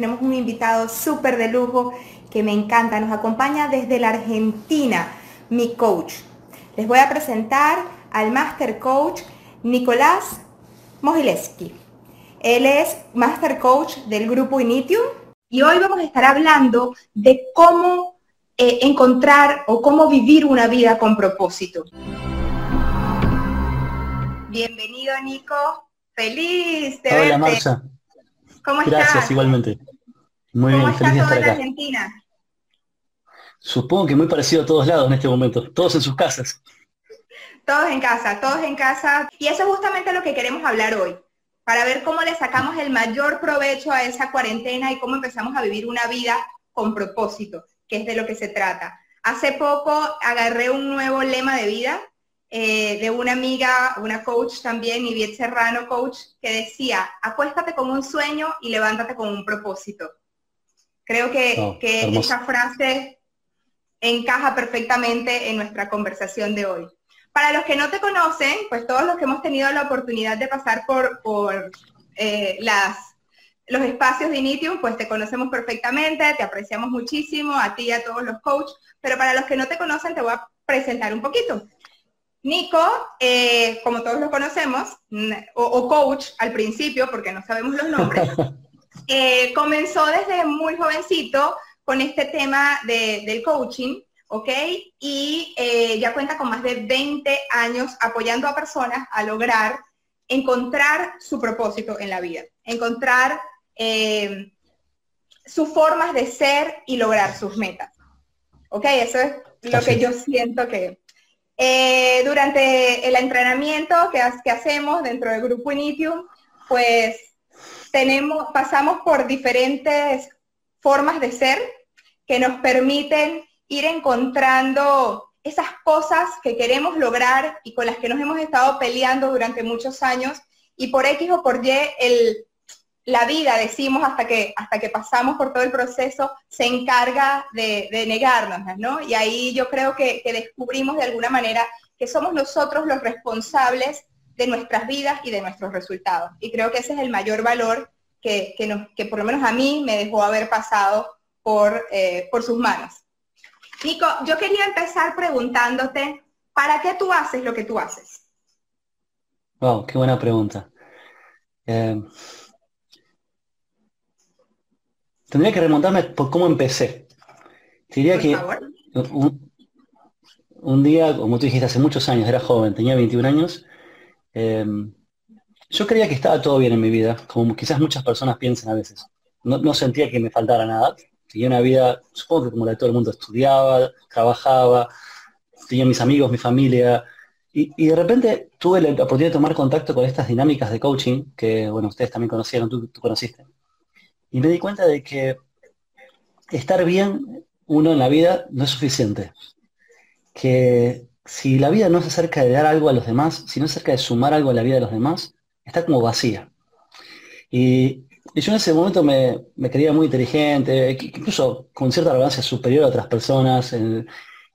tenemos un invitado súper de lujo que me encanta. Nos acompaña desde la Argentina, mi coach. Les voy a presentar al Master Coach Nicolás Mogileski. Él es Master Coach del grupo Initium y hoy vamos a estar hablando de cómo eh, encontrar o cómo vivir una vida con propósito. Bienvenido Nico, feliz de Hola Marcia. ¿Cómo estás? Gracias, igualmente. Muy bien, feliz de estar acá. Argentina? Supongo que muy parecido a todos lados en este momento, todos en sus casas. Todos en casa, todos en casa. Y eso es justamente lo que queremos hablar hoy, para ver cómo le sacamos el mayor provecho a esa cuarentena y cómo empezamos a vivir una vida con propósito, que es de lo que se trata. Hace poco agarré un nuevo lema de vida eh, de una amiga, una coach también, Ivette Serrano, coach, que decía, acuéstate con un sueño y levántate con un propósito. Creo que, oh, que esa frase encaja perfectamente en nuestra conversación de hoy. Para los que no te conocen, pues todos los que hemos tenido la oportunidad de pasar por, por eh, las, los espacios de Initium, pues te conocemos perfectamente, te apreciamos muchísimo, a ti y a todos los coaches, pero para los que no te conocen te voy a presentar un poquito. Nico, eh, como todos lo conocemos, o, coach al principio, porque no sabemos los nombres, eh, comenzó desde muy jovencito con este tema del coaching, ¿ok? Y eh, ya cuenta con más de 20 años apoyando a personas a lograr encontrar su propósito en la vida, encontrar sus formas de ser y lograr sus metas. ¿Ok? Eso es lo que yo siento que, eh, durante el entrenamiento que, que, hacemos dentro del grupo Initium, pues pasamos por diferentes formas de ser que nos permiten ir encontrando esas cosas que queremos lograr y con las que nos hemos estado peleando durante muchos años y por X o por Y la vida, decimos, hasta que, hasta que pasamos por todo el proceso, se encarga de, negarnos, ¿no? Y ahí yo creo que, descubrimos de alguna manera que somos nosotros los responsables de nuestras vidas y de nuestros resultados. Y creo que ese es el mayor valor que, que, por lo menos a mí me dejó haber pasado por, eh, por sus manos. Nico, yo quería empezar preguntándote, ¿para qué tú haces lo que tú haces? Wow, qué buena pregunta. Eh, Tendría que remontarme por cómo empecé. diría que un, día, como tú dijiste, hace muchos años, era joven, tenía 21 años, em, yo creía que estaba todo bien en mi vida, como quizás muchas personas piensan a veces. No, sentía que me faltara nada. Tenía una vida, supongo que como la de todo el mundo, estudiaba, trabajaba, tenía mis amigos, mi familia, y, de repente tuve la oportunidad de tomar contacto con estas dinámicas de coaching que, bueno, ustedes también conocieron, tú, tú conociste. Y me di cuenta de que estar bien uno en la vida no es suficiente. Que si la vida no se acerca de dar algo a los demás, si no se acerca de sumar algo a la vida de los demás, está como vacía. Y, yo en ese momento me, creía muy inteligente, incluso con cierta arrogancia superior a otras personas.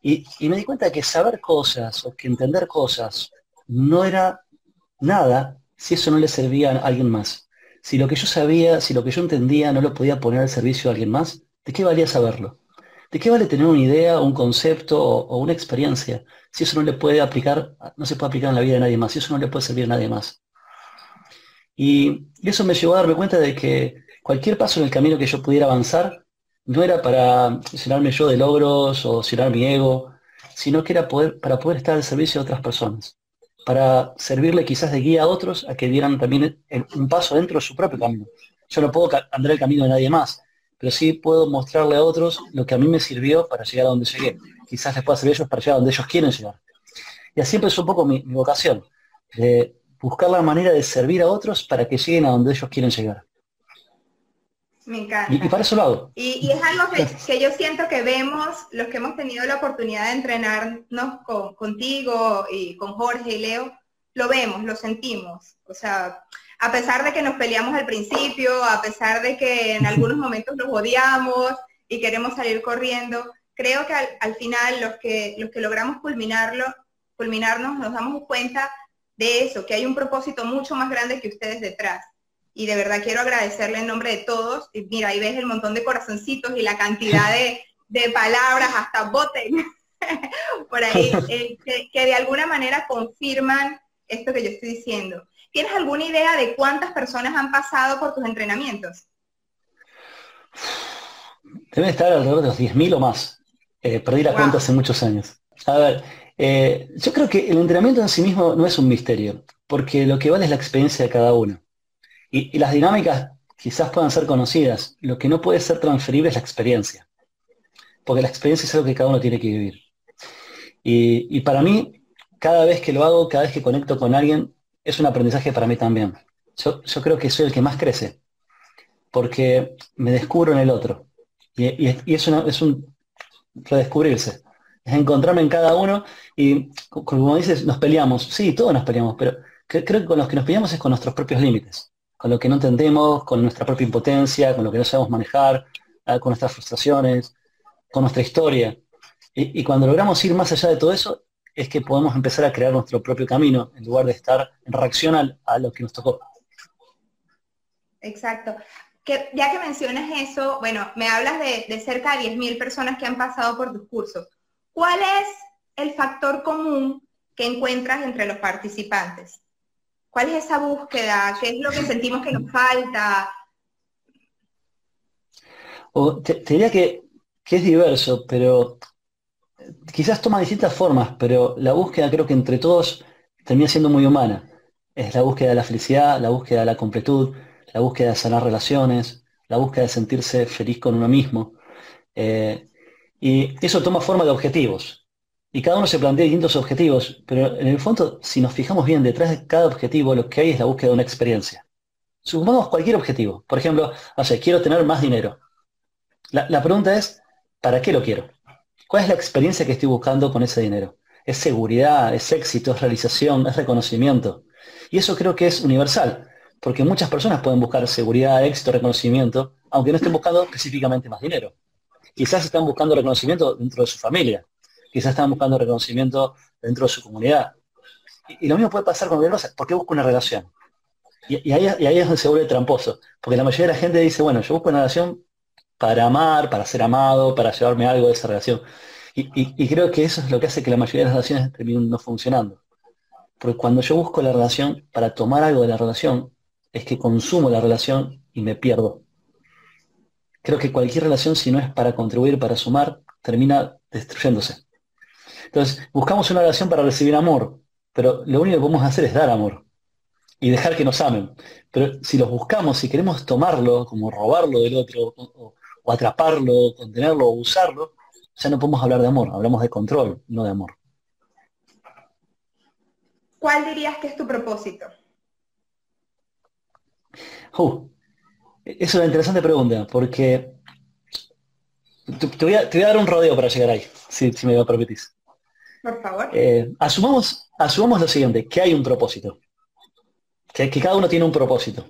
y, y me di cuenta que saber cosas o que entender cosas no era nada si eso no le servía a alguien más. Si lo que yo sabía, si lo que yo entendía no lo podía poner al servicio de alguien más, ¿de qué valía saberlo? ¿De qué vale tener una idea, un concepto o, una experiencia si eso no le puede aplicar, no se puede aplicar en la vida de nadie más, si eso no le puede servir a nadie más? Y, eso me llevó a darme cuenta de que cualquier paso en el camino que yo pudiera avanzar no era para llenarme yo de logros o llenar mi ego, sino que era para poder estar al servicio de otras personas para servirle quizás de guía a otros a que dieran también un paso dentro de su propio camino. Yo no puedo andar el camino de nadie más, pero sí puedo mostrarle a otros lo que a mí me sirvió para llegar a donde llegué. Quizás les pueda servir a ellos para llegar a donde ellos quieren llegar. Y así empezó un poco mi, vocación, de buscar la manera de servir a otros para que lleguen a donde ellos quieren llegar. Me encanta. Y, para eso lo hago. Y, es algo que, yo siento que vemos, los que hemos tenido la oportunidad de entrenarnos contigo y con Jorge y Leo, lo vemos, lo sentimos. O sea, a pesar de que nos peleamos al principio, a pesar de que en algunos momentos nos odiamos y queremos salir corriendo, creo que al, final los que, los que logramos culminarlo, culminarnos nos damos cuenta de eso, que hay un propósito mucho más grande que ustedes detrás y de verdad quiero agradecerle en nombre de todos. Y mira, ahí ves el montón de corazoncitos y la cantidad de, palabras, hasta boten por ahí, eh, que, de alguna manera confirman esto que yo estoy diciendo. ¿Tienes alguna idea de cuántas personas han pasado por tus entrenamientos? Deben estar alrededor de los 10.000 o más. Eh, perdí la cuenta hace muchos años. A ver, eh, yo creo que el entrenamiento en sí mismo no es un misterio, porque lo que vale es la experiencia de cada uno. Y, las dinámicas quizás puedan ser conocidas, lo que no puede ser transferible es la experiencia, porque la experiencia es algo que cada uno tiene que vivir. Y, para mí, cada vez que lo hago, cada vez que conecto con alguien, es un aprendizaje para mí también. Yo, creo que soy el que más crece, porque me descubro en el otro. Y, es, es un redescubrirse, es encontrarme en cada uno y, como dices, nos peleamos. Sí, todos nos peleamos, pero creo que con los que nos peleamos es con nuestros propios límites con lo que no entendemos, con nuestra propia impotencia, con lo que no sabemos manejar, ah, con nuestras frustraciones, con nuestra historia. Y, cuando logramos ir más allá de todo eso, es que podemos empezar a crear nuestro propio camino en lugar de estar en reacción a, lo que nos tocó. Exacto. Que, ya que mencionas eso, bueno, me hablas de, de cerca de 10.000 personas que han pasado por tus cursos. ¿Cuál es el factor común que encuentras entre los participantes? ¿Cuál es esa búsqueda? ¿Qué es lo que sentimos que nos falta? te, diría que, es diverso, pero quizás toma distintas formas, pero la búsqueda creo que entre todos termina siendo muy humana. Es la búsqueda de la felicidad, la búsqueda de la completud, la búsqueda de sanar relaciones, la búsqueda de sentirse feliz con uno mismo. Eh, y eso toma forma de objetivos y cada uno se plantea distintos objetivos, pero en el fondo, si nos fijamos bien detrás de cada objetivo, lo que hay es la búsqueda de una experiencia. Supongamos cualquier objetivo. Por ejemplo, no sé, quiero tener más dinero. La, pregunta es, ¿para qué lo quiero? ¿Cuál es la experiencia que estoy buscando con ese dinero? ¿Es seguridad, es éxito, es realización, es reconocimiento? Y eso creo que es universal, porque muchas personas pueden buscar seguridad, éxito, reconocimiento, aunque no estén buscando específicamente más dinero. Quizás están buscando reconocimiento dentro de su familia, quizás están buscando reconocimiento dentro de su comunidad. Y, lo mismo puede pasar con cosa, ¿por qué busco una relación? Y, ahí, es donde se vuelve tramposo, porque la mayoría de la gente dice, bueno, yo busco una relación para amar, para ser amado, para llevarme algo de esa relación. Y, creo que eso es lo que hace que la mayoría de las relaciones terminen no funcionando. Porque cuando yo busco la relación para tomar algo de la relación, es que consumo la relación y me pierdo. Creo que cualquier relación, si no es para contribuir, para sumar, termina destruyéndose. Entonces, buscamos una relación para recibir amor, pero lo único que podemos hacer es dar amor y dejar que nos amen. Pero si los buscamos, si queremos tomarlo, como robarlo del otro, atraparlo, contenerlo, o usarlo, ya no podemos hablar de amor, hablamos de control, no de amor. ¿Cuál dirías que es tu propósito? Uh, es una interesante pregunta, porque te, voy a, dar un rodeo para llegar ahí, si, si me lo permitís. Por favor. Eh, asumamos, asumamos lo siguiente, que hay un propósito. Que, cada uno tiene un propósito.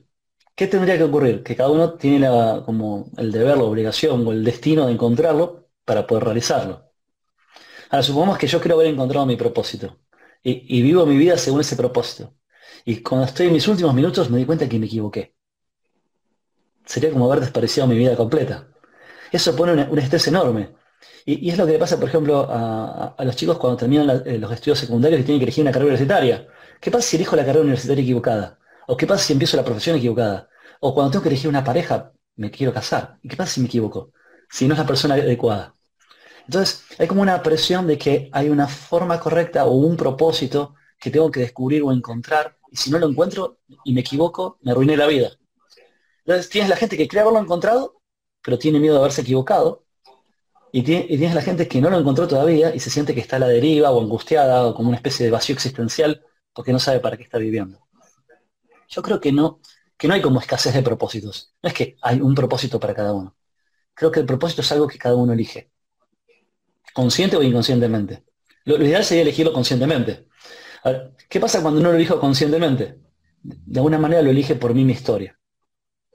¿Qué tendría que ocurrir? Que cada uno tiene como el deber, la obligación o el destino de encontrarlo para poder realizarlo. Ahora, supongamos que yo quiero haber encontrado mi propósito y, vivo mi vida según ese propósito. Y cuando estoy en mis últimos minutos me di cuenta que me equivoqué. Sería como haber despreciado mi vida completa. Eso pone un estrés enorme. Y, es lo que le pasa, por ejemplo, a, los chicos cuando terminan eh, los estudios secundarios y tienen que elegir una carrera universitaria. ¿Qué pasa si elijo la carrera universitaria equivocada? ¿O qué pasa si empiezo la profesión equivocada? O cuando tengo que elegir una pareja, me quiero casar. ¿Y qué pasa si me equivoco? Si no es la persona adecuada. Entonces, hay como una presión de que hay una forma correcta o un propósito que tengo que descubrir o encontrar, y si no lo encuentro y me equivoco, me arruiné la vida. Entonces, tienes la gente que cree haberlo encontrado, pero tiene miedo de haberse equivocado, y, tienes la gente que no lo encontró todavía y se siente que está a la deriva o angustiada o como una especie de vacío existencial porque no sabe para qué está viviendo. Yo creo que no, que no hay como escasez de propósitos. No es que hay un propósito para cada uno. Creo que el propósito es algo que cada uno elige. Consciente o inconscientemente. Lo, ideal sería elegirlo conscientemente. ¿Qué pasa cuando no lo elijo conscientemente? De alguna manera lo elige por mí mi historia.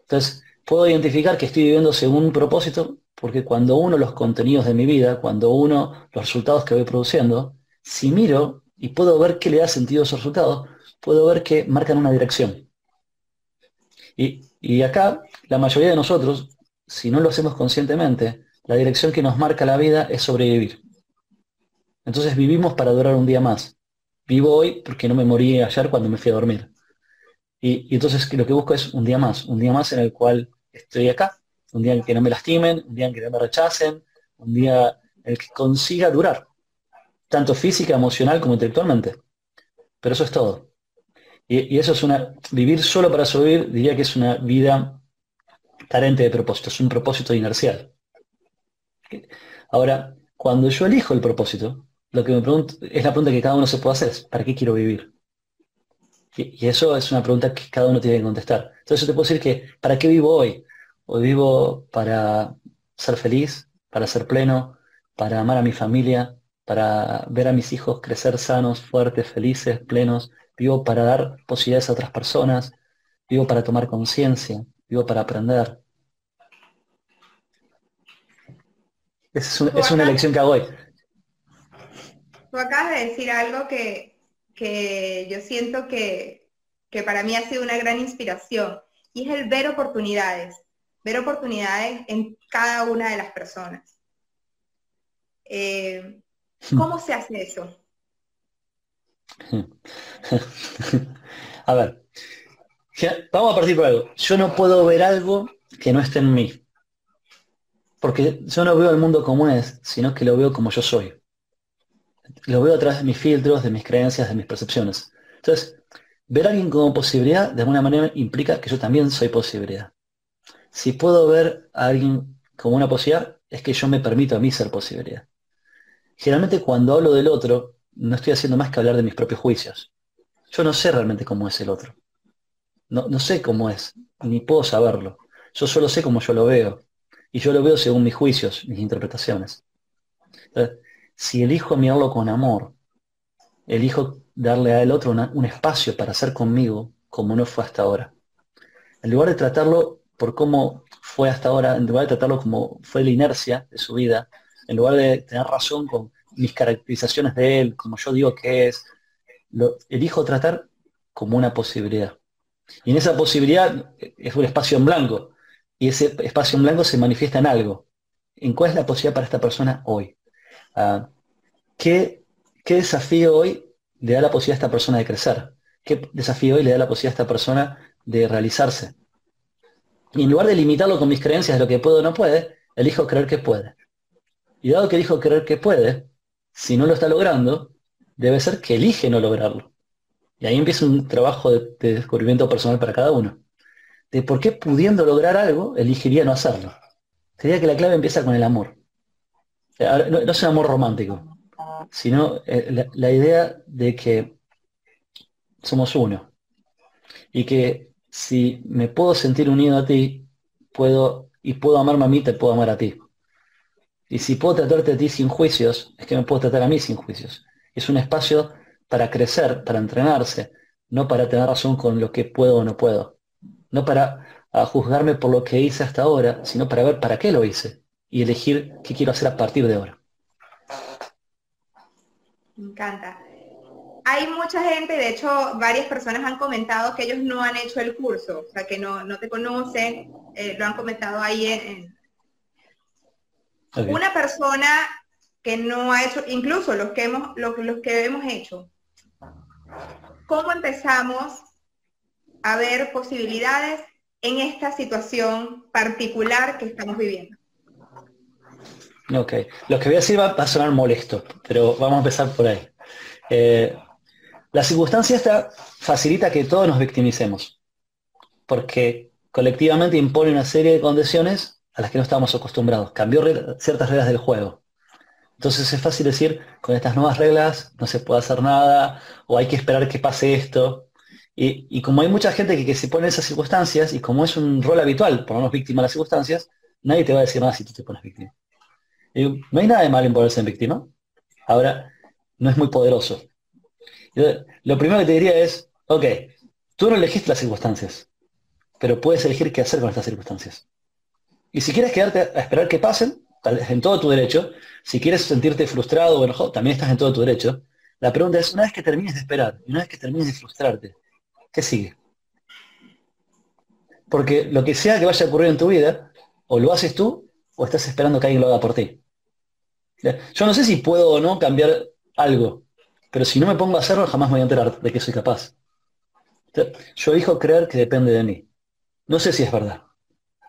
Entonces, puedo identificar que estoy viviendo según un propósito porque cuando uno los contenidos de mi vida, cuando uno los resultados que voy produciendo, si miro y puedo ver qué le da sentido a esos resultados, puedo ver que marcan una dirección. Y Y acá, la mayoría de nosotros, si no lo hacemos conscientemente, la dirección que nos marca la vida es sobrevivir. Entonces vivimos para durar un día más. Vivo hoy porque no me morí ayer cuando me fui a dormir. Y, entonces lo que busco es un día más, un día más en el cual estoy acá, un día en que no me lastimen, un día en que no me rechacen, un día en el que consiga durar, tanto física, emocional como intelectualmente. Pero eso es todo. Y, eso es una, vivir solo para sobrevivir, diría que es una vida carente de propósito, es un propósito inercial. Ahora, cuando yo elijo el propósito, lo que me pregunto es la pregunta que cada uno se puede hacer, ¿para qué quiero vivir? Y, eso es una pregunta que cada uno tiene que contestar. Entonces yo te puedo decir que, ¿para qué vivo hoy? Hoy vivo para ser feliz, para ser pleno, para amar a mi familia, para ver a mis hijos crecer sanos, fuertes, felices, plenos. Vivo para dar posibilidades a otras personas. Vivo para tomar conciencia. Vivo para aprender. Es, es una elección que hago hoy. Tú acabas de decir algo que, yo siento que, para mí ha sido una gran inspiración y es el ver oportunidades, ver oportunidades en cada una de las personas. Eh, ¿Cómo se hace eso? A ver, vamos a partir por algo. Yo no puedo ver algo que no esté en mí. Porque yo no veo el mundo como es, sino que lo veo como yo soy lo veo a través de mis filtros, de mis creencias, de mis percepciones. Entonces, ver a alguien como posibilidad, de alguna manera, implica que yo también soy posibilidad. Si puedo ver a alguien como una posibilidad, es que yo me permito a mí ser posibilidad. Generalmente cuando hablo del otro, no estoy haciendo más que hablar de mis propios juicios. Yo no sé realmente cómo es el otro. No, no sé cómo es, ni puedo saberlo. Yo solo sé cómo yo lo veo. Y yo lo veo según mis juicios, mis interpretaciones. Entonces, si elijo mirarlo con amor, elijo darle a el otro un espacio para ser conmigo como no fue hasta ahora. En lugar de tratarlo por cómo fue hasta ahora, en lugar de tratarlo como fue la inercia de su vida, en lugar de tener razón con mis caracterizaciones de él, como yo digo que es, lo elijo tratar como una posibilidad. Y en esa posibilidad es un espacio en blanco. Y ese espacio en blanco se manifiesta en algo. ¿En cuál es la posibilidad para esta persona hoy? Ah, ¿qué, desafío hoy le da la posibilidad a esta persona de crecer? ¿Qué desafío hoy le da la posibilidad a esta persona de realizarse? Y en lugar de limitarlo con mis creencias de lo que puede o no puede, elijo creer que puede. Y dado que elijo creer que puede, si no lo está logrando, debe ser que elige no lograrlo. Y ahí empieza un trabajo de, descubrimiento personal para cada uno. De por qué pudiendo lograr algo, elegiría no hacerlo. Sería que la clave empieza con el amor. No, es un amor romántico, sino eh, la, idea de que somos uno. Y que si me puedo sentir unido a ti, puedo, y puedo amarme a mí, te puedo amar a ti. Y si puedo tratarte a ti sin juicios, es que me puedo tratar a mí sin juicios. Es un espacio para crecer, para entrenarse, no para tener razón con lo que puedo o no puedo. No para juzgarme por lo que hice hasta ahora, sino para ver para qué lo hice y elegir qué quiero hacer a partir de ahora. Me encanta. Hay mucha gente, de hecho, varias personas han comentado que ellos no han hecho el curso, o sea, que no, te conocen, eh, lo han comentado ahí en... Una persona que no ha hecho, incluso los que hemos, los, los que hemos hecho, ¿cómo empezamos a ver posibilidades en esta situación particular que estamos viviendo? Ok, lo que voy a decir va, a sonar molesto, pero vamos a empezar por ahí. Eh, la circunstancia esta facilita que todos nos victimicemos, porque colectivamente impone una serie de condiciones a las que no estábamos acostumbrados, cambió ciertas reglas del juego. Entonces es fácil decir, con estas nuevas reglas no se puede hacer nada, o hay que esperar que pase esto. Y, como hay mucha gente que, que, se pone en esas circunstancias, y como es un rol habitual ponernos víctima de las circunstancias, nadie te va a decir nada si tú te pones víctima no hay nada de malo en ponerse en víctima. Ahora, no es muy poderoso. lo primero que te diría es, ok, tú no elegiste las circunstancias, pero puedes elegir qué hacer con estas circunstancias. Y si quieres quedarte a esperar que pasen, en todo tu derecho. Si quieres sentirte frustrado o enojado, también estás en todo tu derecho. La pregunta es, una vez que termines de esperar, y una vez que termines de frustrarte, ¿qué sigue? Porque lo que sea que vaya a ocurrir en tu vida, o lo haces tú, o estás esperando que alguien lo haga por ti. Yo no sé si puedo o no cambiar algo, pero si no me pongo a hacerlo, jamás me voy a enterar de que soy capaz. Yo elijo creer que depende de mí. No sé si es verdad,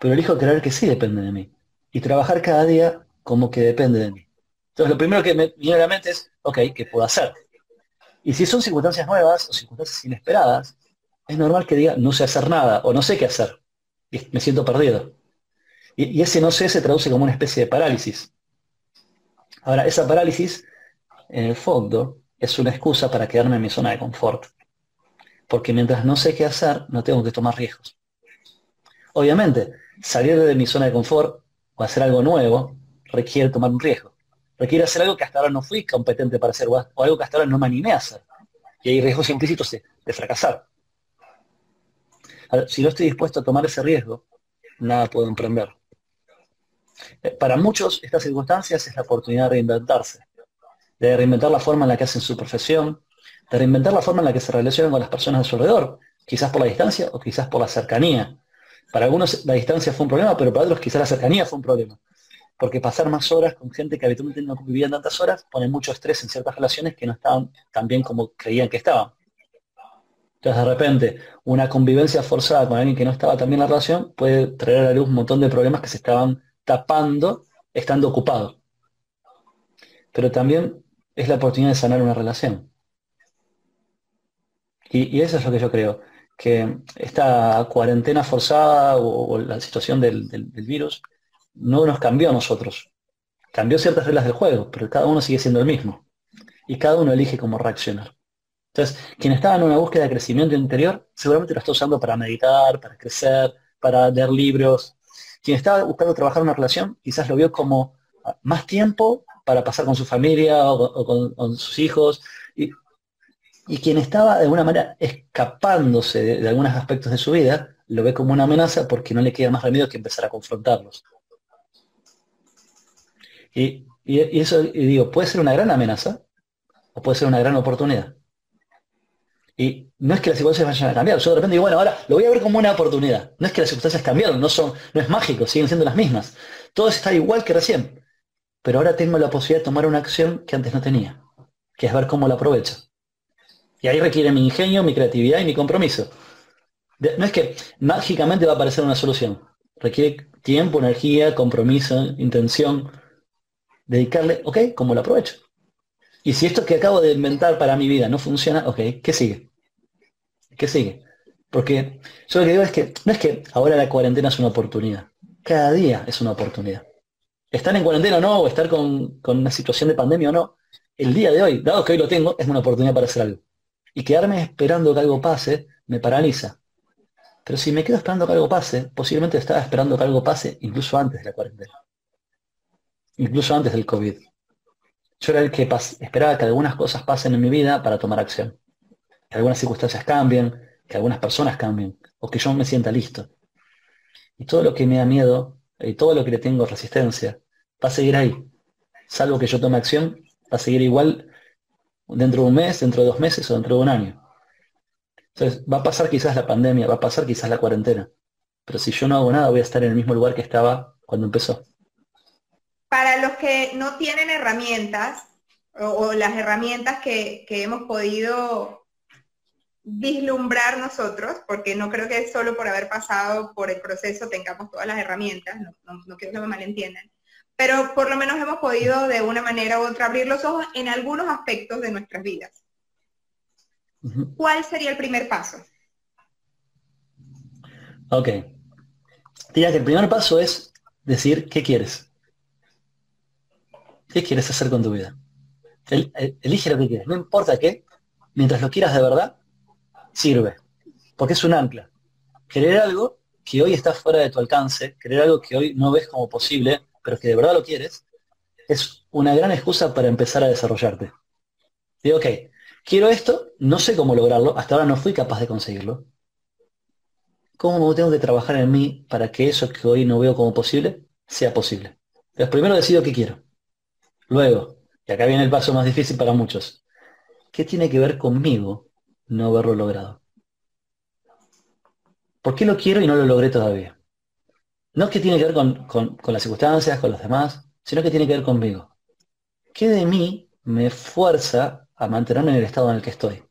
pero elijo creer que sí depende de mí. Y trabajar cada día como que depende de mí. Entonces lo primero que me viene a la mente es, ok, ¿qué puedo hacer? Y si son circunstancias nuevas o circunstancias inesperadas, es normal que diga, no sé hacer nada o no sé qué hacer. Y me siento perdido. Y, y ese no sé se traduce como una especie de parálisis. Ahora, esa parálisis, en el fondo, es una excusa para quedarme en mi zona de confort. Porque mientras no sé qué hacer, no tengo que tomar riesgos. Obviamente, salir de mi zona de confort o hacer algo nuevo requiere tomar un riesgo. Requiere hacer algo que hasta ahora no fui competente para hacer o algo que hasta ahora no me animé a hacer. Y hay riesgos implícitos de, fracasar. si no estoy dispuesto a tomar ese riesgo, nada puedo emprender. Eh, para muchos, estas circunstancias es la oportunidad de reinventarse, de reinventar la forma en la que hacen su profesión, de reinventar la forma en la que se relacionan con las personas a su alrededor, quizás por la distancia o quizás por la cercanía. Para algunos la distancia fue un problema, pero para otros quizás la cercanía fue un problema. Porque pasar más horas con gente que habitualmente no vivían tantas horas pone mucho estrés en ciertas relaciones que no estaban tan bien como creían que estaban. Entonces de repente una convivencia forzada con alguien que no estaba tan bien en la relación puede traer a la luz un montón de problemas que se estaban tapando estando ocupado. Pero también es la oportunidad de sanar una relación. Y, eso es lo que yo creo, que esta cuarentena forzada o, la situación del, virus no nos cambió a nosotros. Cambió ciertas reglas del juego, pero cada uno sigue siendo el mismo. Y cada uno elige cómo reaccionar. Entonces, quien estaba en una búsqueda de crecimiento interior, seguramente lo está usando para meditar, para crecer, para leer libros, quien estaba buscando trabajar una relación quizás lo vio como más tiempo para pasar con su familia o, con, sus hijos. Quien estaba de alguna manera escapándose de, algunos aspectos de su vida, lo ve como una amenaza porque no le queda más remedio que empezar a confrontarlos. Y, y, eso, y digo, puede ser una gran amenaza o puede ser una gran oportunidad. Y no es que las circunstancias vayan a cambiar. Yo de repente digo, bueno, ahora lo voy a ver como una oportunidad. No es que las circunstancias cambiaron, no, son, no es mágico, siguen siendo las mismas. Todo está igual que recién. Pero ahora tengo la posibilidad de tomar una acción que antes no tenía, que es ver cómo la aprovecho. Y ahí requiere mi ingenio, mi creatividad y mi compromiso. no es que mágicamente va a aparecer una solución. Requiere tiempo, energía, compromiso, intención. Dedicarle, ok, ¿cómo lo aprovecho? Y si esto que acabo de inventar para mi vida no funciona, ok, ¿qué sigue? ¿Qué sigue? Porque yo lo que digo es que no es que ahora la cuarentena es una oportunidad. Cada día es una oportunidad. Estar en cuarentena o no, o estar con, una situación de pandemia o no, el día de hoy, dado que hoy lo tengo, es una oportunidad para hacer algo. Y quedarme esperando que algo pase me paraliza. Pero si me quedo esperando que algo pase, posiblemente estaba esperando que algo pase incluso antes de la cuarentena. Incluso antes del COVID. Yo era el que esperaba que algunas cosas pasen en mi vida para tomar acción que algunas circunstancias cambien, que algunas personas cambien, o que yo me sienta listo. Y todo lo que me da miedo, y todo lo que le tengo resistencia, va a seguir ahí. Salvo que yo tome acción, va a seguir igual dentro de un mes, dentro de dos meses o dentro de un año. Entonces, va a pasar quizás la pandemia, va a pasar quizás la cuarentena. Pero si yo no hago nada, voy a estar en el mismo lugar que estaba cuando empezó. Para los que no tienen herramientas, o, las herramientas que, hemos podido vislumbrar nosotros, porque no creo que solo por haber pasado por el proceso tengamos todas las herramientas, no, quiero que me malentiendan, pero por lo menos hemos podido de una manera u otra abrir los ojos en algunos aspectos de nuestras vidas. ¿Cuál sería el primer paso? Ok. Diría que el primer paso es decir qué quieres. ¿Qué quieres hacer con tu vida? elige lo que quieres, no importa qué, mientras lo quieras de verdad, sirve, porque es un ancla. Querer algo que hoy está fuera de tu alcance, querer algo que hoy no ves como posible, pero que de verdad lo quieres, es una gran excusa para empezar a desarrollarte. Digo, ok, quiero esto, no sé cómo lograrlo, hasta ahora no fui capaz de conseguirlo. ¿Cómo tengo que trabajar en mí para que eso que hoy no veo como posible sea posible? Entonces, primero decido qué quiero. Luego, y acá viene el paso más difícil para muchos, ¿qué tiene que ver conmigo no haberlo logrado. ¿Por qué lo quiero y no lo logré todavía? No es que tiene que ver con, las circunstancias, con los demás, sino que tiene que ver conmigo. ¿Qué de mí me fuerza a mantenerme en el estado en el que estoy?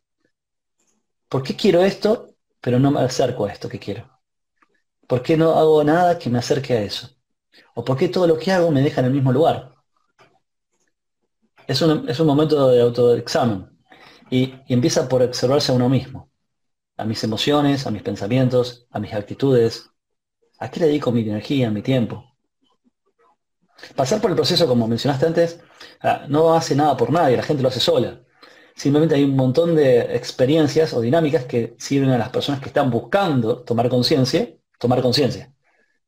¿Por qué quiero esto, pero no me acerco a esto que quiero? ¿Por qué no hago nada que me acerque a eso? ¿O por qué todo lo que hago me deja en el mismo lugar? Es un, momento de autoexamen y, y empieza por observarse a uno mismo, a mis emociones, a mis pensamientos, a mis actitudes, a qué le dedico mi energía, mi tiempo. Pasar por el proceso, como mencionaste antes, no hace nada por nadie, la gente lo hace sola. Simplemente hay un montón de experiencias o dinámicas que sirven a las personas que están buscando tomar conciencia, tomar conciencia.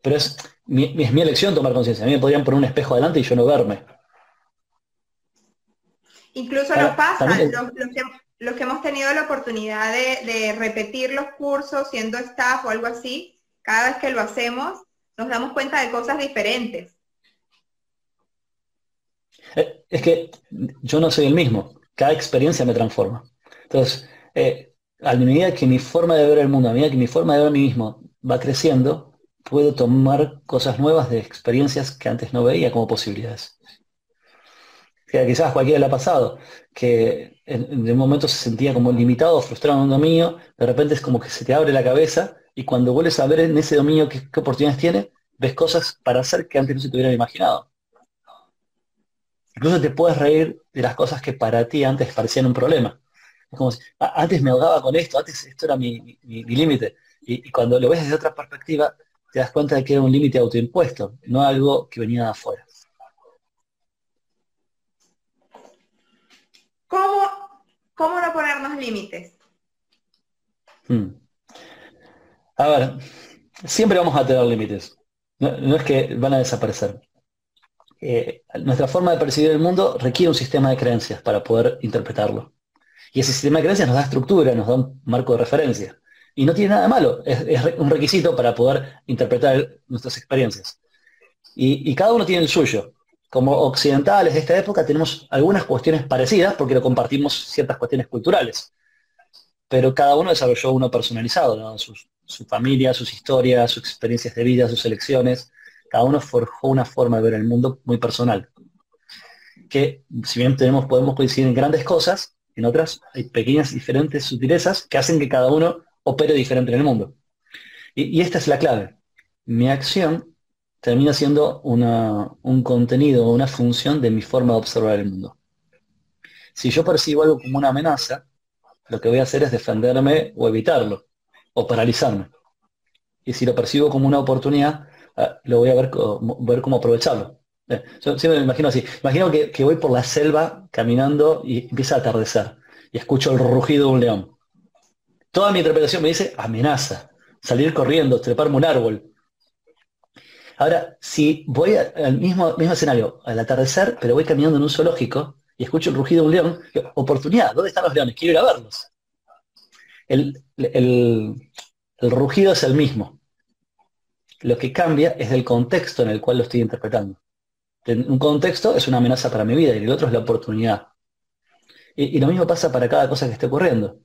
Pero es mi, es mi elección tomar conciencia. A mí me podrían poner un espejo adelante y yo no verme. Incluso nos pasa, los, que, hemos tenido la oportunidad de, de repetir los cursos siendo staff o algo así, cada vez que lo hacemos, nos damos cuenta de cosas diferentes. Eh, es que yo no soy el mismo, cada experiencia me transforma. Entonces, eh, a medida que mi forma de ver el mundo, a medida que mi forma de ver a mí mismo va creciendo, puedo tomar cosas nuevas de experiencias que antes no veía como posibilidades. Quizás cualquiera le ha pasado, que en, un momento se sentía como limitado, frustrado en un dominio, de repente es como que se te abre la cabeza y cuando vuelves a ver en ese dominio qué, qué oportunidades tiene, ves cosas para hacer que antes no se te hubieran imaginado. Incluso te puedes reír de las cosas que para ti antes parecían un problema. Es como si, ah, antes me ahogaba con esto, antes esto era mi, límite. Y, cuando lo ves desde otra perspectiva, te das cuenta de que era un límite autoimpuesto, no algo que venía de afuera. ¿Cómo, cómo no ponernos límites? Hmm. A ver, siempre vamos a tener límites. no es que van a desaparecer. Eh, nuestra forma de percibir el mundo requiere un sistema de creencias para poder interpretarlo. Y ese sistema de creencias nos da estructura, nos da un marco de referencia. Y no tiene nada malo, es, un requisito para poder interpretar nuestras experiencias. Y, cada uno tiene el suyo. Como occidentales de esta época tenemos algunas cuestiones parecidas porque lo compartimos ciertas cuestiones culturales. Pero cada uno desarrolló uno personalizado, su familia, sus historias, sus experiencias de vida, sus elecciones cada uno forjó una forma de ver el mundo muy personal. Que si bien tenemos, podemos coincidir en grandes cosas, en otras hay pequeñas diferentes sutilezas que hacen que cada uno opere diferente en el mundo. Y, esta es la clave. Mi acción termina siendo un contenido una función de mi forma de observar el mundo. Si yo percibo algo como una amenaza, lo que voy a hacer es defenderme o evitarlo, o paralizarme. Y si lo percibo como una oportunidad, Ah, lo voy a ver, ver cómo aprovecharlo. Eh, yo siempre me imagino así. Imagino que, voy por la selva caminando y empieza a atardecer y escucho el rugido de un león. Toda mi interpretación me dice amenaza, salir corriendo, treparme un árbol. Ahora, si voy al mismo, mismo escenario, al atardecer, pero voy caminando en un zoológico y escucho el rugido de un león, oportunidad, ¿dónde están los leones? Quiero ir a verlos. el, el rugido es el mismo, lo que cambia es el contexto en el cual lo estoy interpretando. Un contexto es una amenaza para mi vida y el otro es la oportunidad. Y, lo mismo pasa para cada cosa que esté ocurriendo.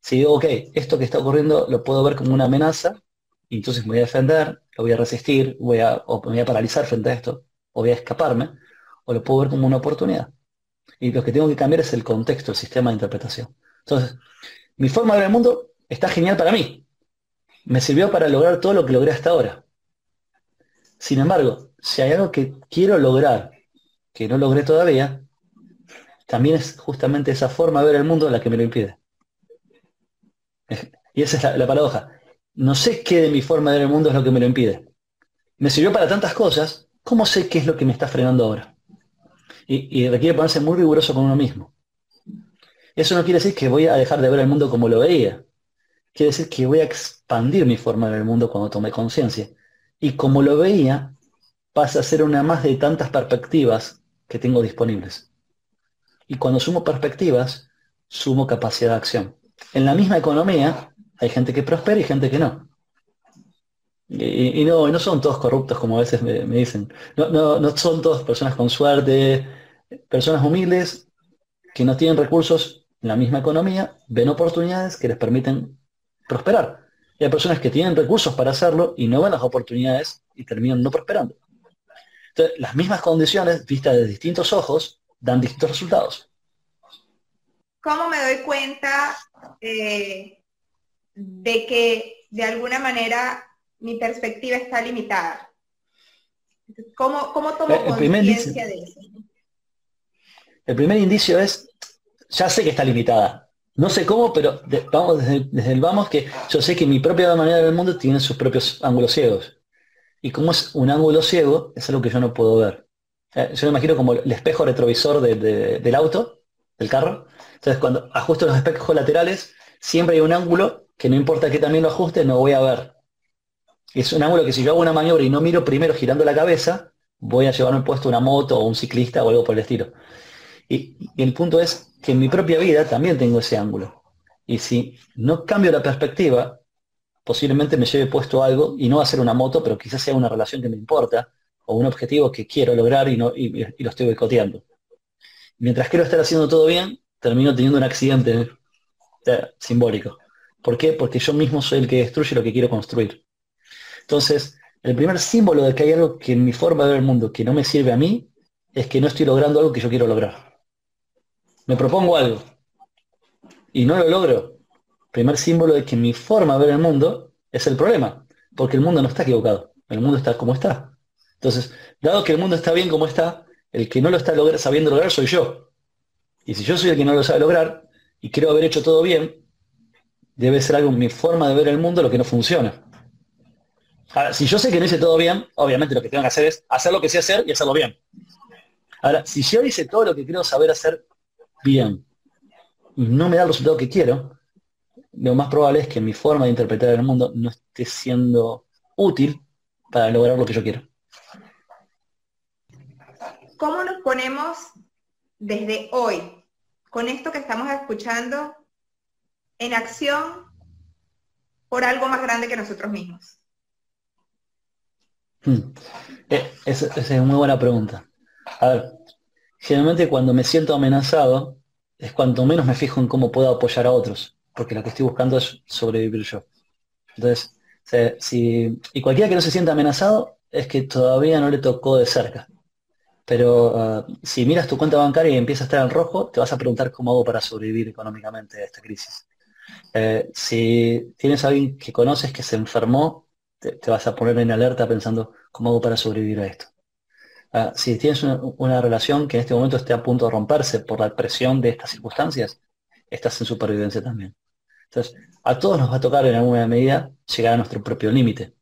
Si digo, ok, esto que está ocurriendo lo puedo ver como una amenaza, entonces me voy a defender, lo voy a resistir, voy a, me voy a paralizar frente a esto, o voy a escaparme, o lo puedo ver como una oportunidad. Y lo que tengo que cambiar es el contexto, el sistema de interpretación. Entonces, mi forma de ver el mundo está genial para mí. Me sirvió para lograr todo lo que logré hasta ahora. Sin embargo, si hay algo que quiero lograr, que no logré todavía, también es justamente esa forma de ver el mundo la que me lo impide. Y esa es la, paradoja. No sé qué de mi forma de ver el mundo es lo que me lo impide. Me sirvió para tantas cosas, ¿cómo sé qué es lo que me está frenando ahora? Y, y, requiere ponerse muy riguroso con uno mismo. Eso no quiere decir que voy a dejar de ver el mundo como lo veía. Quiere decir que voy a expandir mi forma ver el mundo cuando tome conciencia y como lo veía, pasa a ser una más de tantas perspectivas que tengo disponibles. Y cuando sumo perspectivas, sumo capacidad de acción. En la misma economía hay gente que prospera y gente que no. Y, no, no son todos corruptos como a veces me, dicen. No, no, no son todas personas con suerte, personas humildes que no tienen recursos en la misma economía, ven oportunidades que les permiten prosperar. Y hay personas que tienen recursos para hacerlo y no ven las oportunidades y terminan no prosperando. Entonces, las mismas condiciones, vistas de distintos ojos, dan distintos resultados. ¿Cómo me doy cuenta eh, de que de alguna manera mi perspectiva está limitada? ¿Cómo, cómo tomo conciencia de eso? El primer indicio es, ya sé que está limitada. No sé cómo, pero vamos desde, el vamos que yo sé que mi propia manera del mundo tiene sus propios ángulos ciegos. Y como es un ángulo ciego, es algo que yo no puedo ver. yo me imagino como el espejo retrovisor del auto, del carro. Entonces cuando ajusto los espejos laterales, siempre hay un ángulo que no importa que también lo ajuste, no voy a ver. Es un ángulo que si yo hago una maniobra y no miro primero girando la cabeza, voy a llevarme puesto una moto o un ciclista o algo por el estilo. Y, el punto es que en mi propia vida también tengo ese ángulo. Y si no cambio la perspectiva, posiblemente me lleve puesto algo y no va a ser una moto, pero quizás sea una relación que me importa o un objetivo que quiero lograr y, no, y, lo estoy boicoteando. Mientras quiero estar haciendo todo bien, termino teniendo un accidente simbólico. ¿Por qué? Porque yo mismo soy el que destruye lo que quiero construir. Entonces, el primer símbolo de que hay algo que en mi forma de ver el mundo que no me sirve a mí es que no estoy logrando algo que yo quiero lograr me propongo algo y no lo logro, primer símbolo de que mi forma de ver el mundo es el problema, porque el mundo no está equivocado, el mundo está como está. Entonces, dado que el mundo está bien como está, el que no lo está sabiendo lograr soy yo. Y si yo soy el que no lo sabe lograr y quiero haber hecho todo bien, debe ser algo en mi forma de ver el mundo lo que no funciona. Ahora, si yo sé que no hice todo bien, obviamente lo que tengo que hacer es hacer lo que sé hacer y hacerlo bien. Ahora, si yo hice todo lo que quiero saber hacer bien y no me da el resultado que quiero, lo más probable es que mi forma de interpretar el mundo no esté siendo útil para lograr lo que yo quiero. ¿Cómo nos ponemos desde hoy, con esto que estamos escuchando, en acción por algo más grande que nosotros mismos? Hmm. Eh, esa es una muy buena pregunta. A ver, generalmente cuando me siento amenazado es cuanto menos me fijo en cómo puedo apoyar a otros, porque lo que estoy buscando es sobrevivir yo. Entonces, si, y cualquiera que no se sienta amenazado es que todavía no le tocó de cerca. Pero ah, si miras tu cuenta bancaria y empieza a estar en rojo, te vas a preguntar cómo hago para sobrevivir económicamente a esta crisis. Eh, si tienes a alguien que conoces que se enfermó, te vas a poner en alerta pensando cómo hago para sobrevivir a esto. Ah, si tienes una, relación que en este momento esté a punto de romperse por la presión de estas circunstancias, estás en supervivencia también. Entonces, a todos nos va a tocar en alguna medida llegar a nuestro propio límite.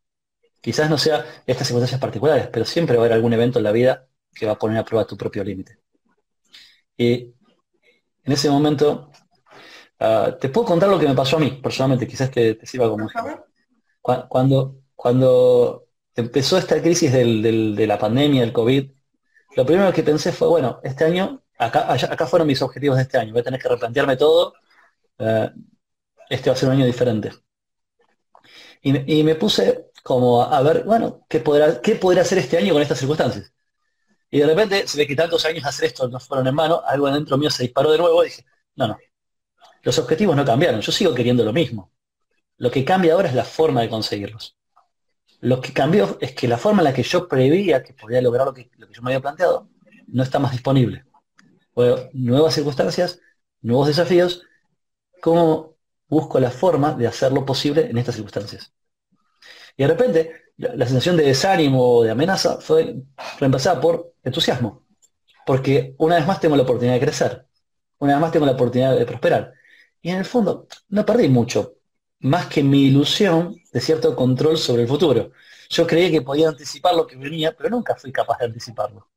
Quizás no sea estas circunstancias particulares, pero siempre va a haber algún evento en la vida que va a poner a prueba tu propio límite. Y en ese momento, ah, te puedo contar lo que me pasó a mí, personalmente, quizás te, sirva como ejemplo. Cuando, cuando empezó esta crisis de la pandemia, del COVID, lo primero que pensé fue, bueno, este año, acá, fueron mis objetivos de este año, voy a tener que replantearme todo, eh, este va a ser un año diferente. Y, me puse como a, ver, bueno, ¿qué podrá, ¿qué podrá hacer este año con estas circunstancias? Y de repente, se ve que tantos años hacer esto no fueron en mano, algo dentro mío se disparó de nuevo y dije, no, no, los objetivos no cambiaron, yo sigo queriendo lo mismo. Lo que cambia ahora es la forma de conseguirlos. Lo que cambió es que la forma en la que yo preveía que podía lograr lo que, yo me había planteado no está más disponible. nuevas circunstancias, nuevos desafíos, ¿cómo busco la forma de hacerlo posible en estas circunstancias? Y de repente, la, sensación de desánimo o de amenaza fue reemplazada por entusiasmo. Porque una vez más tengo la oportunidad de crecer. Una vez más tengo la oportunidad de prosperar. Y en el fondo, no perdí mucho, más que mi ilusión de cierto control sobre el futuro. Yo creía que podía anticipar lo que venía, pero nunca fui capaz de anticiparlo.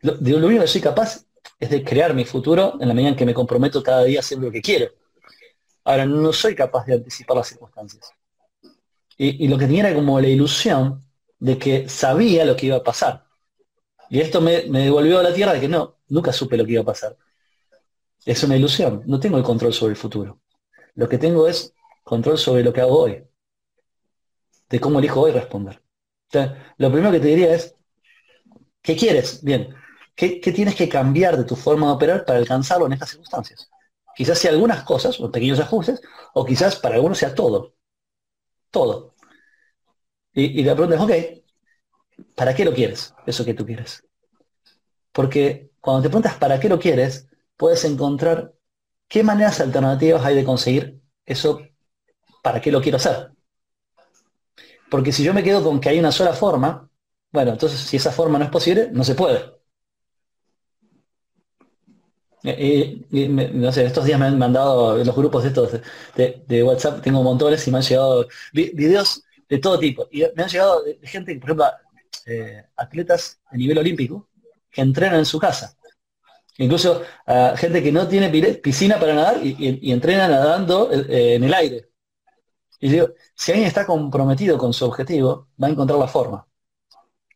Lo, lo único que soy capaz es de crear mi futuro en la medida en que me comprometo cada día a hacer lo que quiero. Ahora, no soy capaz de anticipar las circunstancias. Y, lo que tenía era como la ilusión de que sabía lo que iba a pasar. Y esto me, me devolvió a la tierra de que no, nunca supe lo que iba a pasar. Es una ilusión, no tengo el control sobre el futuro. Lo que tengo es control sobre lo que hago hoy, de cómo elijo hoy responder. lo primero que te diría es, ¿qué quieres? Bien, ¿qué, tienes que cambiar de tu forma de operar para alcanzarlo en estas circunstancias? Quizás sea algunas cosas, o pequeños ajustes, o quizás para algunos sea todo. todo. Y, y la pregunta es, ok, ¿para qué lo quieres? Eso que tú quieres. Porque cuando te preguntas para qué lo quieres, puedes encontrar qué maneras alternativas hay de conseguir eso para qué lo quiero hacer. Porque si yo me quedo con que hay una sola forma, bueno, entonces si esa forma no es posible, no se puede. no sé, estos días me han mandado los grupos de estos de, WhatsApp, tengo montones y me han llegado videos de todo tipo. Y me han llegado de, gente, por ejemplo, eh, atletas a nivel olímpico, que entrenan en su casa. Incluso gente que no tiene piscina para nadar y, entrena nadando eh, en el aire. Y digo, si alguien está comprometido con su objetivo, va a encontrar la forma.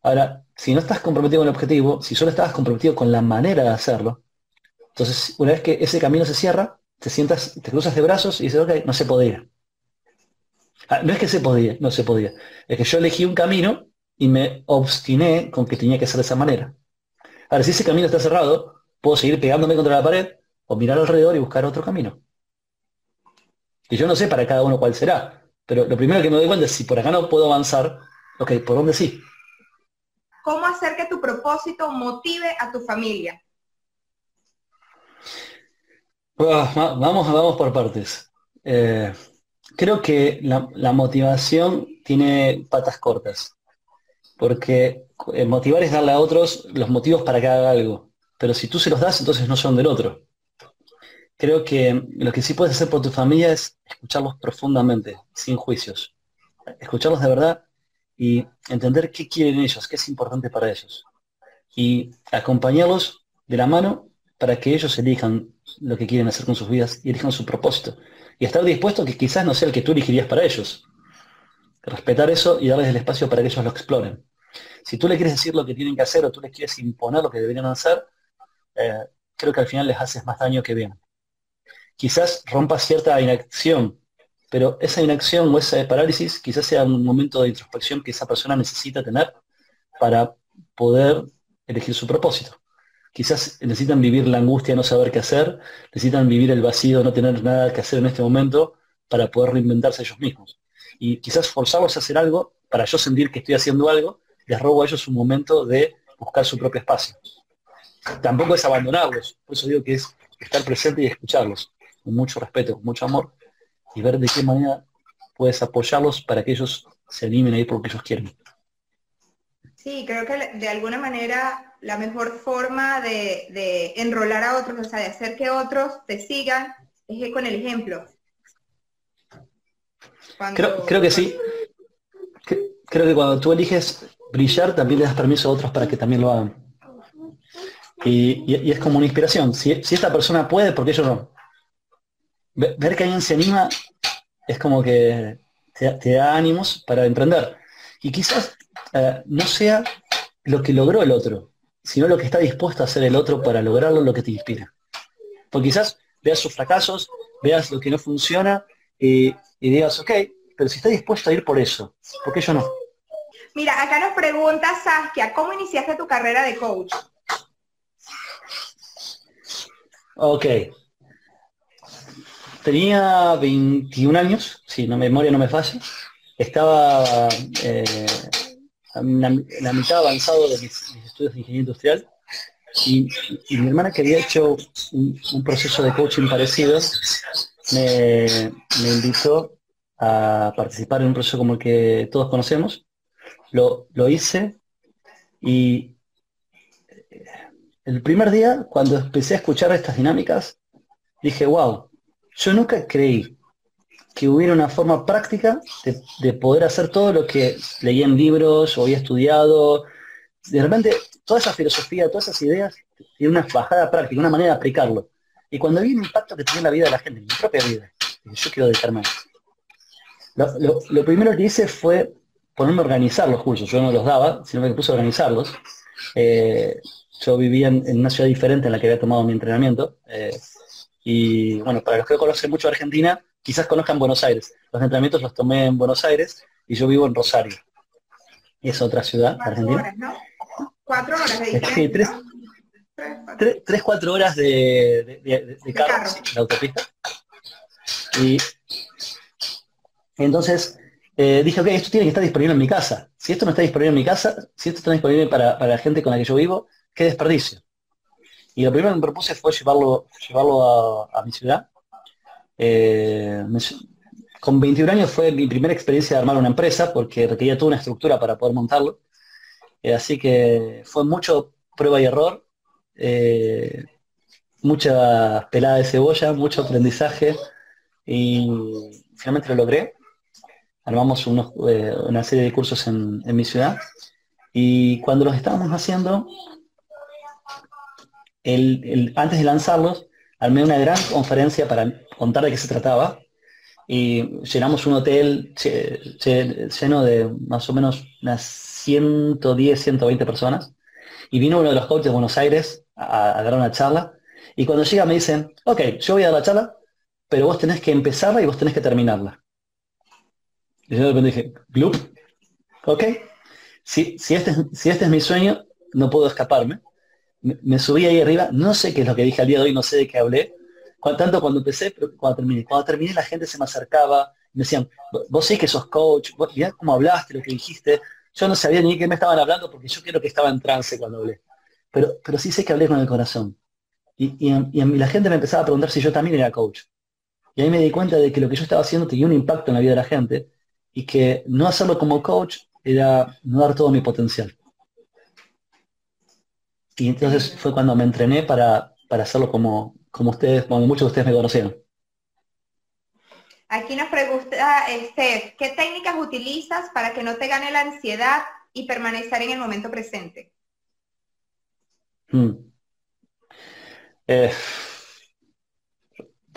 Ahora, si no estás comprometido con el objetivo, si solo estás comprometido con la manera de hacerlo, entonces una vez que ese camino se cierra, te sientas, te cruzas de brazos y dices, ok, no se podía. Ah, no es que se podía, no se podía. Es que yo elegí un camino y me obstiné con que tenía que ser de esa manera. Ahora, si ese camino está cerrado, puedo seguir pegándome contra la pared o mirar alrededor y buscar otro camino. Y yo no sé para cada uno cuál será, pero lo primero que me doy cuenta es si por acá no puedo avanzar, ok, ¿por dónde sí? ¿Cómo hacer que tu propósito motive a tu familia? Ah, vamos, vamos por partes. Eh, creo que la motivación tiene patas cortas porque eh, motivar es darle a otros los motivos para que haga algo, pero si tú se los das, entonces no son del otro. Creo que lo que sí puedes hacer por tu familia es escucharlos profundamente, sin juicios. Escucharlos de verdad y entender qué quieren ellos, qué es importante para ellos. Y acompañarlos de la mano para que ellos elijan lo que quieren hacer con sus vidas y elijan su propósito. Y estar dispuesto a que quizás no sea el que tú elegirías para ellos, respetar eso y darles el espacio para que ellos lo exploren. Si tú le quieres decir lo que tienen que hacer o tú les quieres imponer lo que deberían hacer, eh, creo que al final les haces más daño que bien. Quizás rompa cierta inacción, pero esa inacción o esa parálisis quizás sea un momento de introspección que esa persona necesita tener para poder elegir su propósito. Quizás necesitan vivir la angustia de no saber qué hacer, necesitan vivir el vacío no tener nada que hacer en este momento para poder reinventarse ellos mismos y quizás forzarlos a hacer algo para yo sentir que estoy haciendo algo, les robo a ellos un momento de buscar su propio espacio. Tampoco es abandonarlos, por eso digo que es estar presente y escucharlos, con mucho respeto, con mucho amor, y ver de qué manera puedes apoyarlos para que ellos se animen a ir por lo que ellos quieren. Sí, creo que de alguna manera la mejor forma de, de enrolar a otros, o sea, de hacer que otros te sigan, es con el ejemplo. Creo, que sí. Creo que cuando tú eliges brillar, también le das permiso a otros para que también lo hagan. Y, es como una inspiración. Si, esta persona puede, porque yo no? Ver que alguien se anima es como que te, da ánimos para emprender. Y quizás eh, no sea lo que logró el otro, sino lo que está dispuesto a hacer el otro para lograrlo lo que te inspira. Porque quizás veas sus fracasos, veas lo que no funciona y, y digas, ok, pero si está dispuesto a ir por eso, ¿por qué yo no? Mira, acá nos pregunta Saskia, ¿cómo iniciaste tu carrera de coach? Ok. Tenía 21 años, si no memoria no me falla. Estaba eh, en la, mitad avanzado de mis, estudios de ingeniería industrial y, mi hermana que había hecho un, proceso de coaching parecido me, me invitó a participar en un proceso como el que todos conocemos. Lo, hice y eh, el primer día, cuando empecé a escuchar estas dinámicas, dije, wow, yo nunca creí que hubiera una forma práctica de, poder hacer todo lo que leí en libros o había estudiado. De repente, toda esa filosofía, todas esas ideas, tiene una bajada práctica, una manera de aplicarlo. Y cuando vi el impacto que tenía en la vida de la gente, en mi propia vida, yo quiero dedicarme eso. Lo, primero que hice fue ponerme a organizar los cursos. Yo no los daba, sino que me puse a organizarlos. Eh, yo vivía en, una ciudad diferente en la que había tomado mi entrenamiento. Eh, y bueno, para los que conocen mucho Argentina, quizás conozcan Buenos Aires. Los entrenamientos los tomé en Buenos Aires y yo vivo en Rosario. Y es otra ciudad argentina. Cuatro horas de tres, tres, cuatro horas de, de, carro, de autopista. Y entonces, eh, dije, ok, esto tiene que estar disponible en mi casa. Si esto no está disponible en mi casa, si esto está disponible para, la gente con la que yo vivo, qué desperdicio. Y lo primero que me propuse fue llevarlo, llevarlo a, mi ciudad. Eh, con 21 años fue mi primera experiencia de armar una empresa porque requería toda una estructura para poder montarlo. Eh, así que fue mucho prueba y error, mucha pelada de cebolla, mucho aprendizaje y finalmente lo logré armamos eh, una serie de cursos en, mi ciudad y cuando los estábamos haciendo, antes de lanzarlos, armé una gran conferencia para contar de qué se trataba y llenamos un hotel lleno de más o menos unas 110, 120 personas y vino uno de los coaches de Buenos Aires a, dar una charla y cuando llega me dicen, ok, yo voy a dar la charla, pero vos tenés que empezarla y vos tenés que terminarla. Y yo de repente dije, Gloop, ok, si, si, este, si este es mi sueño, no puedo escaparme. Me, subí ahí arriba, no sé qué es lo que dije al día de hoy, no sé de qué hablé, tanto cuando empecé, pero cuando terminé. Cuando terminé la gente se me acercaba, me decían, vos sí que sos coach, vos mirá cómo hablaste, lo que dijiste. Yo no sabía ni qué me estaban hablando porque yo creo que estaba en trance cuando hablé. Pero, pero sí sé que hablé con el corazón. Y, y, y la gente me empezaba a preguntar si yo también era coach. Y ahí me di cuenta de que lo que yo estaba haciendo tenía un impacto en la vida de la gente y que no hacerlo como coach era no dar todo mi potencial. Y entonces fue cuando me entrené para, hacerlo como, como ustedes, como muchos de ustedes me conocieron. Aquí nos pregunta, este, ¿qué técnicas utilizas para que no te gane la ansiedad y permanecer en el momento presente? Hmm. Eh,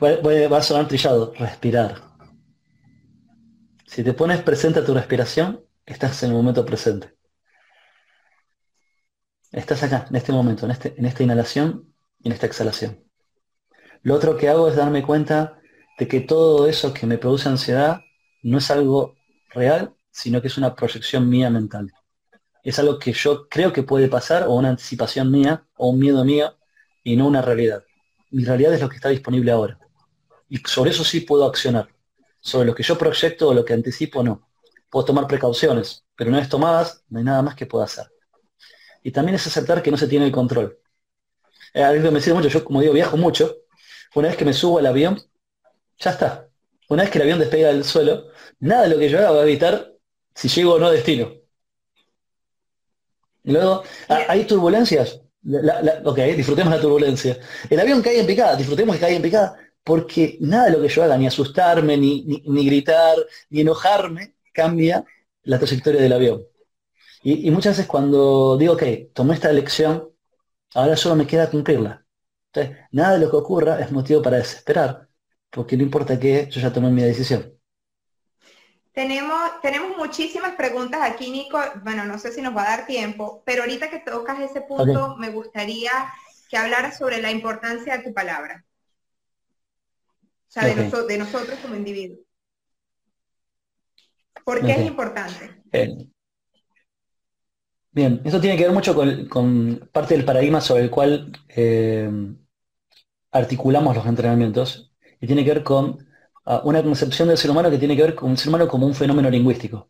va a sonar trillado, respirar. Si te pones presente a tu respiración, estás en el momento presente. Estás acá, en este momento, en, este, en esta inhalación y en esta exhalación. Lo otro que hago es darme cuenta de que todo eso que me produce ansiedad no es algo real, sino que es una proyección mía mental. Es algo que yo creo que puede pasar o una anticipación mía o un miedo mío y no una realidad. Mi realidad es lo que está disponible ahora. Y sobre eso sí puedo accionar sobre lo que yo proyecto o lo que anticipo, no. Puedo tomar precauciones, pero una vez tomadas, no hay nada más que pueda hacer. Y también es aceptar que no se tiene el control. Eh, algo me sirve mucho, yo como digo, viajo mucho. Una vez que me subo al avión, ya está. Una vez que el avión despega del suelo, nada de lo que yo haga va a evitar si llego o no a destino. Y luego, ah, ¿hay turbulencias? ok, disfrutemos la turbulencia. El avión cae en picada, disfrutemos que cae en picada porque nada de lo que yo haga, ni asustarme, ni, gritar, ni enojarme, cambia la trayectoria del avión. Y, muchas veces cuando digo, que tomé esta elección, ahora solo me queda cumplirla. Entonces, nada de lo que ocurra es motivo para desesperar, porque no importa qué, yo ya tomé mi decisión. Tenemos, tenemos muchísimas preguntas aquí, Nico. Bueno, no sé si nos va a dar tiempo, pero ahorita que tocas ese punto, me gustaría que hablaras sobre la importancia de tu palabra. O sea, de, nosotros como individuos. ¿Por qué es importante? Bien. eso tiene que ver mucho con, parte del paradigma sobre el cual eh, articulamos los entrenamientos y tiene que ver con ah, una concepción del ser humano que tiene que ver con el ser humano como un fenómeno lingüístico.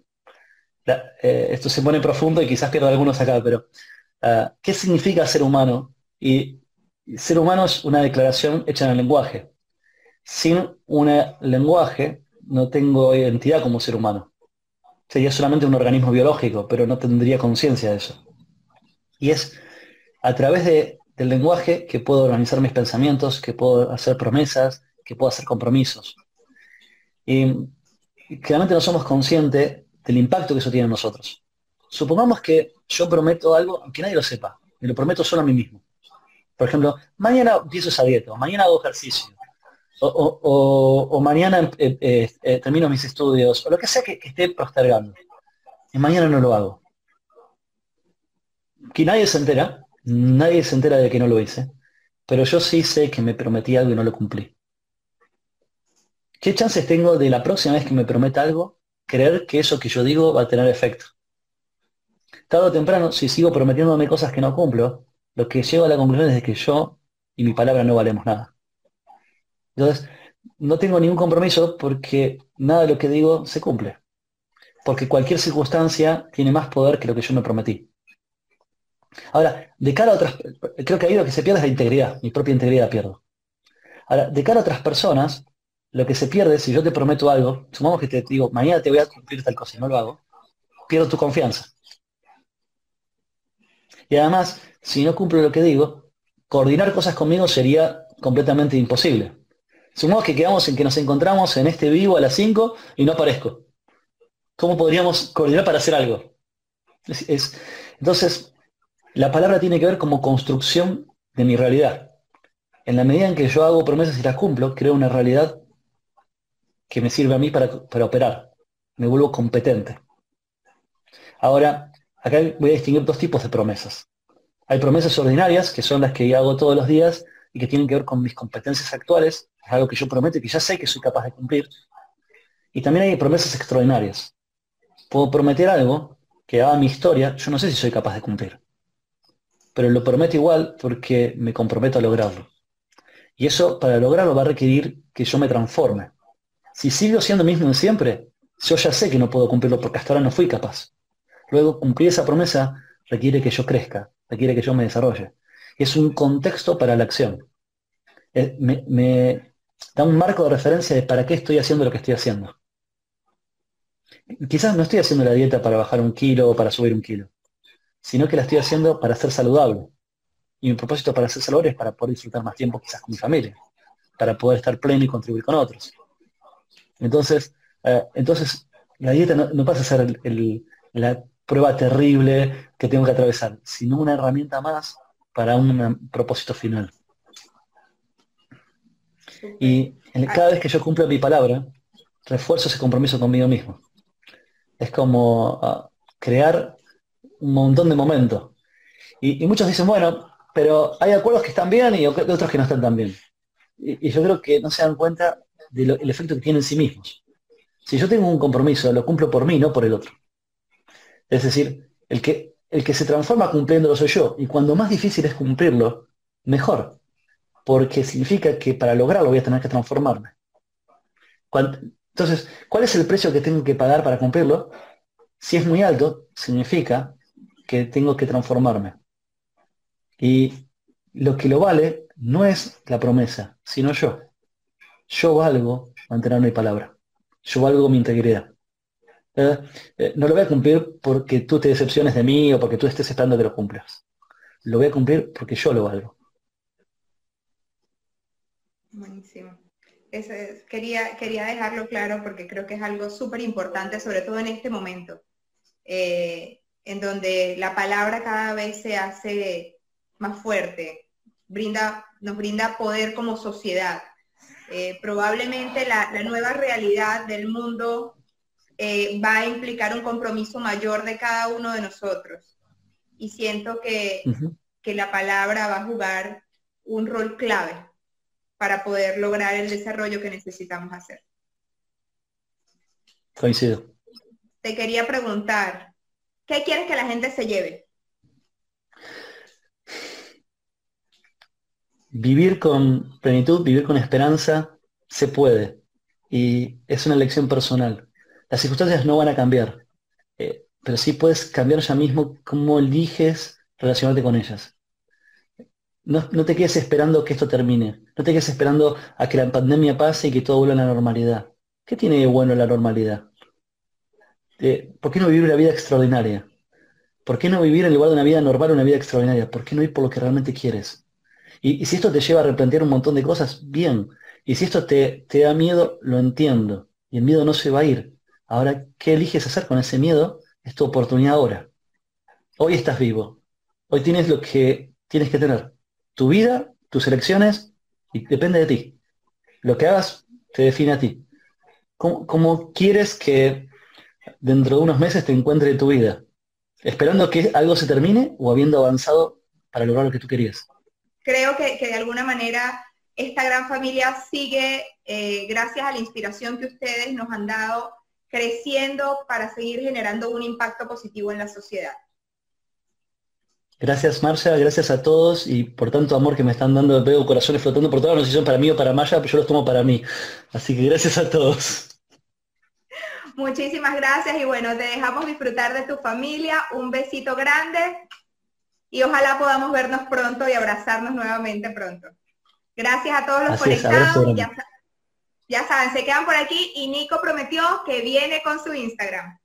Eh, esto se pone profundo y quizás pierda algunos acá, pero ah, ¿qué significa ser humano? Y ser humano es una declaración hecha en el lenguaje sin un lenguaje no tengo identidad como ser humano. Sería solamente un organismo biológico, pero no tendría conciencia de eso. Y es a través del lenguaje que puedo organizar mis pensamientos, que puedo hacer promesas, que puedo hacer compromisos. Y, claramente no somos conscientes del impacto que eso tiene en nosotros. Supongamos que yo prometo algo, aunque nadie lo sepa, me lo prometo solo a mí mismo. Por ejemplo, mañana empiezo esa dieta, mañana hago ejercicio, o, mañana eh, eh, eh, termino mis estudios, o lo que sea que, esté postergando. Y mañana no lo hago. Que nadie se entera, nadie se entera de que no lo hice, pero yo sí sé que me prometí algo y no lo cumplí. ¿Qué chances tengo de la próxima vez que me prometa algo, creer que eso que yo digo va a tener efecto? Tarde o temprano, si sigo prometiéndome cosas que no cumplo, lo que llevo a la conclusión es que yo y mi palabra no valemos nada. Entonces, no tengo ningún compromiso porque nada de lo que digo se cumple. porque cualquier circunstancia tiene más poder que lo que yo me prometí. Ahora, de cara a otras, creo que ahí lo que se pierde es la integridad, mi propia integridad pierdo. Ahora, de cara a otras personas, lo que se pierde, si yo te prometo algo, supongamos que te digo, mañana te voy a cumplir tal cosa y no lo hago, pierdo tu confianza. Y además, si no cumplo lo que digo, coordinar cosas conmigo sería completamente imposible. Supongamos que quedamos en que nos encontramos en este vivo a las 5 y no aparezco. ¿Cómo podríamos coordinar para hacer algo? entonces, la palabra tiene que ver como construcción de mi realidad. En la medida en que yo hago promesas y las cumplo, creo una realidad que me sirve a mí para, para operar. Me vuelvo competente. Ahora, acá voy a distinguir dos tipos de promesas. Hay promesas ordinarias, que son las que hago todos los días y que tienen que ver con mis competencias actuales, es algo que yo prometo y que ya sé que soy capaz de cumplir. Y también hay promesas extraordinarias. Puedo prometer algo que haga mi historia, yo no sé si soy capaz de cumplir. Pero lo prometo igual porque me comprometo a lograrlo. Y eso, para lograrlo, va a requerir que yo me transforme. Si sigo siendo mismo de siempre, yo ya sé que no puedo cumplirlo porque hasta ahora no fui capaz. Luego, cumplir esa promesa requiere que yo crezca, requiere que yo me desarrolle. Es un contexto para la acción. Eh, me, da un marco de referencia de para qué estoy haciendo lo que estoy haciendo. Quizás no estoy haciendo la dieta para bajar un kilo o para subir un kilo, sino que la estoy haciendo para ser saludable. Y mi propósito para ser saludable es para poder disfrutar más tiempo quizás con mi familia, para poder estar pleno y contribuir con otros. Entonces, eh, entonces la dieta no, pasa a ser la prueba terrible que tengo que atravesar, sino una herramienta más para un propósito final. Y cada vez que yo cumplo mi palabra, refuerzo ese compromiso conmigo mismo. Es como ah, crear un montón de momentos. Y, muchos dicen, bueno, pero hay acuerdos que están bien y otros que no están tan bien. Y, yo creo que no se dan cuenta del efecto que tienen en sí mismos. Si yo tengo un compromiso, lo cumplo por mí, no por el otro. Es decir, el que, el que se transforma cumpliéndolo soy yo. Y cuando más difícil es cumplirlo, mejor. Porque significa que para lograrlo voy a tener que transformarme. entonces, ¿cuál es el precio que tengo que pagar para cumplirlo? Si es muy alto, significa que tengo que transformarme. Y lo que lo vale no es la promesa, sino yo. Yo valgo mantener mi palabra. Yo valgo mi integridad. Eh, no lo voy a cumplir porque tú te decepciones de mí o porque tú estés esperando que lo cumplas. Lo voy a cumplir porque yo lo valgo. Buenísimo. quería, quería dejarlo claro porque creo que es algo súper importante, sobre todo en este momento, eh, en donde la palabra cada vez se hace más fuerte, brinda, nos brinda poder como sociedad. Eh, probablemente la, nueva realidad del mundo eh, va a implicar un compromiso mayor de cada uno de nosotros. Y siento que, la palabra va a jugar un rol clave para poder lograr el desarrollo que necesitamos hacer. Coincido. Te quería preguntar, ¿qué quieres que la gente se lleve? Vivir con plenitud, vivir con esperanza, se puede. Y es una elección personal. Las circunstancias no van a cambiar, eh, pero sí puedes cambiar ya mismo cómo eliges relacionarte con ellas. No, te quedes esperando que esto termine, no te quedes esperando a que la pandemia pase y que todo vuelva a la normalidad. ¿Qué tiene de bueno la normalidad? Eh, ¿Por qué no vivir una vida extraordinaria? ¿Por qué no vivir en lugar de una vida normal una vida extraordinaria? ¿Por qué no ir por lo que realmente quieres? Y, si esto te lleva a replantear un montón de cosas, bien. Y si esto te, te da miedo, lo entiendo. Y el miedo no se va a ir. Ahora, ¿qué eliges hacer con ese miedo? Es tu oportunidad ahora. Hoy estás vivo. Hoy tienes lo que tienes que tener. Tu vida, tus elecciones, y depende de ti. Lo que hagas te define a ti. ¿Cómo, quieres que dentro de unos meses te encuentre tu vida? ¿Esperando que algo se termine o habiendo avanzado para lograr lo que tú querías? Creo que, de alguna manera esta gran familia sigue, eh, gracias a la inspiración que ustedes nos han dado, creciendo para seguir generando un impacto positivo en la sociedad. Gracias Marcia, gracias a todos y por tanto amor que me están dando, veo corazones flotando por toda la son para mí o para Maya, pero yo los tomo para mí. Así que gracias a todos. Muchísimas gracias y bueno, te dejamos disfrutar de tu familia. Un besito grande y ojalá podamos vernos pronto y abrazarnos nuevamente pronto. Gracias a todos los conectados. ya, ya saben, se quedan por aquí y Nico prometió que viene con su Instagram.